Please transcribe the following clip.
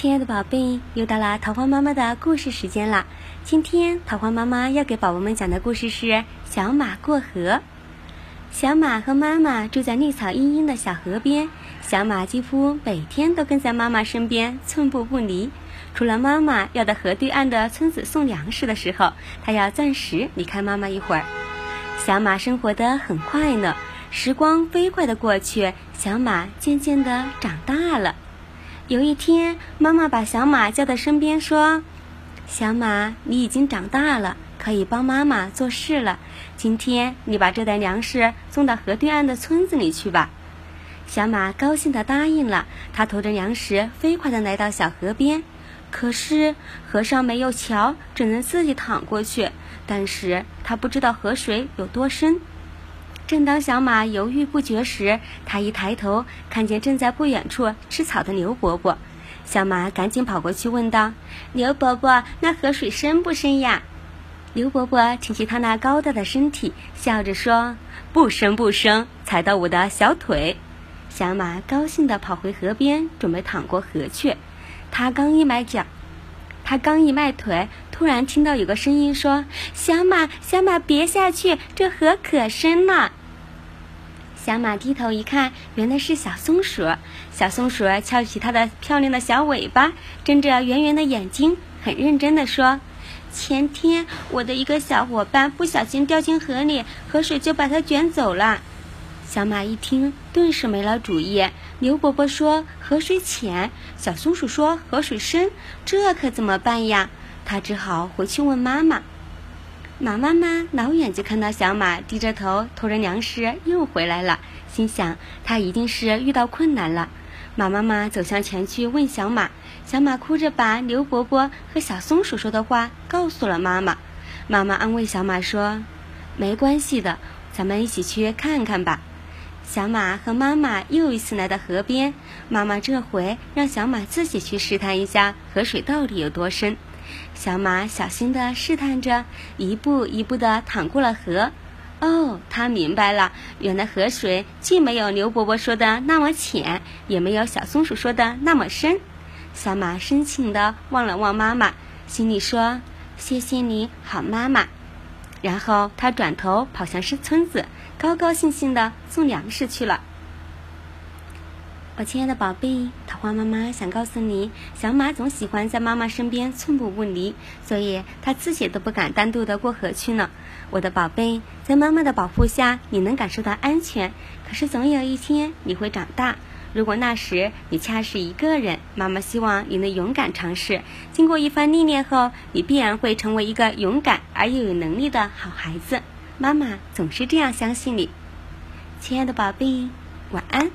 亲爱的宝贝，又到了桃花妈妈的故事时间啦！今天桃花妈妈要给宝宝们讲的故事是《小马过河》。小马和妈妈住在绿草茵茵的小河边，小马几乎每天都跟在妈妈身边，寸步不离。除了妈妈要到河对岸的村子送粮食的时候，它要暂时离开妈妈一会儿。小马生活的很快乐，时光飞快的过去，小马渐渐的长大了。有一天，妈妈把小马叫到身边，说：“小马，你已经长大了，可以帮妈妈做事了。今天，你把这袋粮食送到河对岸的村子里去吧。”小马高兴地答应了。他驮着粮食，飞快地来到小河边。可是，河上没有桥，只能自己淌过去。但是他不知道河水有多深。正当小马犹豫不决时，他一抬头看见正在不远处吃草的牛伯伯。小马赶紧跑过去问道：“牛伯伯，那河水深不深呀？”牛伯伯挺起他那高大的身体，笑着说：“不深不深，踩到我的小腿。”小马高兴地跑回河边，准备淌过河去。他刚一迈脚，他刚一迈腿，突然听到有个声音说：“小马，小马，别下去，这河可深了。”小马低头一看，原来是小松鼠。小松鼠翘起它的漂亮的小尾巴，睁着圆圆的眼睛，很认真地说：“前天我的一个小伙伴不小心掉进河里，河水就把它卷走了。”小马一听，顿时没了主意。牛伯伯说：“河水浅。”小松鼠说：“河水深。”这可怎么办呀？他只好回去问妈妈。马妈妈老远就看到小马低着头驮着粮食又回来了，心想他一定是遇到困难了。马妈妈走向前去问小马，小马哭着把牛伯伯和小松鼠说的话告诉了妈妈。妈妈安慰小马说：“没关系的，咱们一起去看看吧。”小马和妈妈又一次来到河边，妈妈这回让小马自己去试探一下河水到底有多深。小马小心地试探着，一步一步地淌过了河。哦，他明白了，原来河水既没有牛伯伯说的那么浅，也没有小松鼠说的那么深。小马深情地望了望妈妈，心里说：“谢谢你好，妈妈。”然后他转头跑向是村子，高高兴兴地送粮食去了。我亲爱的宝贝，桃花妈妈想告诉你，小马总喜欢在妈妈身边寸步不离，所以它自己都不敢单独的过河去呢。我的宝贝，在妈妈的保护下，你能感受到安全。可是总有一天你会长大，如果那时你恰是一个人，妈妈希望你能勇敢尝试。经过一番历练后，你必然会成为一个勇敢而又有能力的好孩子。妈妈总是这样相信你，亲爱的宝贝，晚安。